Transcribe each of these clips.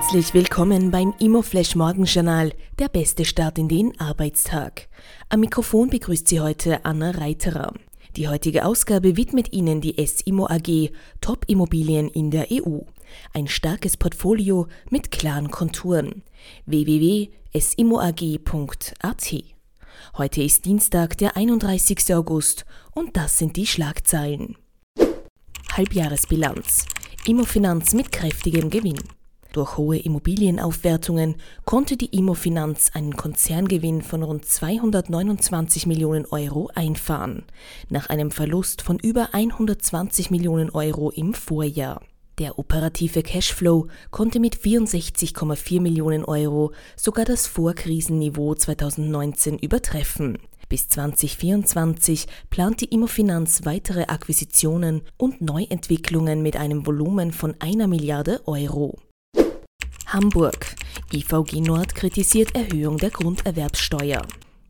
Herzlich willkommen beim Immoflash Morgenjournal, der beste Start in den Arbeitstag. Am Mikrofon begrüßt Sie heute Anna Reiterer. Die heutige Ausgabe widmet Ihnen die S-Immo AG Top-Immobilien in der EU. Ein starkes Portfolio mit klaren Konturen. www.simmoag.at Heute ist Dienstag, der 31. August und das sind die Schlagzeilen. Halbjahresbilanz. Immofinanz mit kräftigem Gewinn. Durch hohe Immobilienaufwertungen konnte die Immofinanz einen Konzerngewinn von rund 229 Millionen Euro einfahren, nach einem Verlust von über 120 Millionen Euro im Vorjahr. Der operative Cashflow konnte mit 64,4 Millionen Euro sogar das Vorkrisenniveau 2019 übertreffen. Bis 2024 plant die Immofinanz weitere Akquisitionen und Neuentwicklungen mit einem Volumen von einer Milliarde Euro. Hamburg. IVG Nord kritisiert Erhöhung der Grunderwerbssteuer.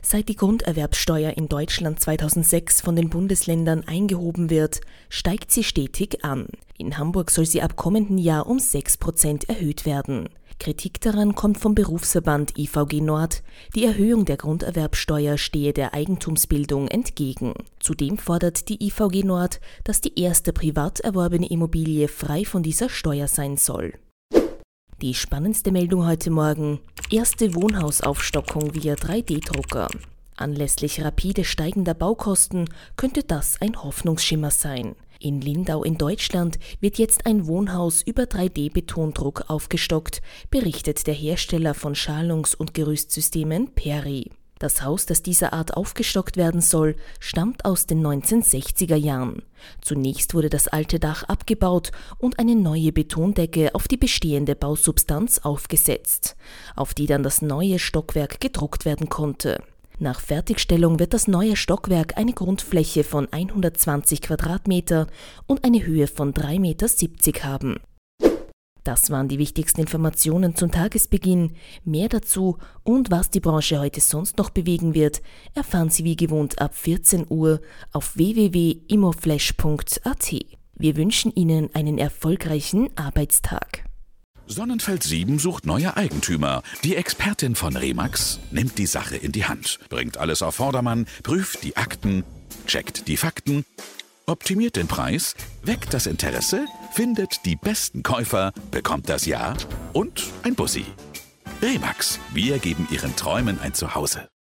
Seit die Grunderwerbssteuer in Deutschland 2006 von den Bundesländern eingehoben wird, steigt sie stetig an. In Hamburg soll sie ab kommenden Jahr um 6 Prozent erhöht werden. Kritik daran kommt vom Berufsverband IVG Nord. Die Erhöhung der Grunderwerbssteuer stehe der Eigentumsbildung entgegen. Zudem fordert die IVG Nord, dass die erste privat erworbene Immobilie frei von dieser Steuer sein soll. Die spannendste Meldung heute Morgen. Erste Wohnhausaufstockung via 3D-Drucker. Anlässlich rapide steigender Baukosten könnte das ein Hoffnungsschimmer sein. In Lindau in Deutschland wird jetzt ein Wohnhaus über 3D-Betondruck aufgestockt, berichtet der Hersteller von Schalungs- und Gerüstsystemen Peri. Das Haus, das dieser Art aufgestockt werden soll, stammt aus den 1960er Jahren. Zunächst wurde das alte Dach abgebaut und eine neue Betondecke auf die bestehende Bausubstanz aufgesetzt, auf die dann das neue Stockwerk gedruckt werden konnte. Nach Fertigstellung wird das neue Stockwerk eine Grundfläche von 120 Quadratmeter und eine Höhe von 3,70 Meter haben. Das waren die wichtigsten Informationen zum Tagesbeginn. Mehr dazu und was die Branche heute sonst noch bewegen wird, erfahren Sie wie gewohnt ab 14 Uhr auf www.immoflash.at. Wir wünschen Ihnen einen erfolgreichen Arbeitstag. Sonnenfeld 7 sucht neue Eigentümer. Die Expertin von Remax nimmt die Sache in die Hand, bringt alles auf Vordermann, prüft die Akten, checkt die Fakten optimiert den Preis, weckt das Interesse, findet die besten Käufer, bekommt das Ja und ein Bussi. Remax, wir geben Ihren Träumen ein Zuhause.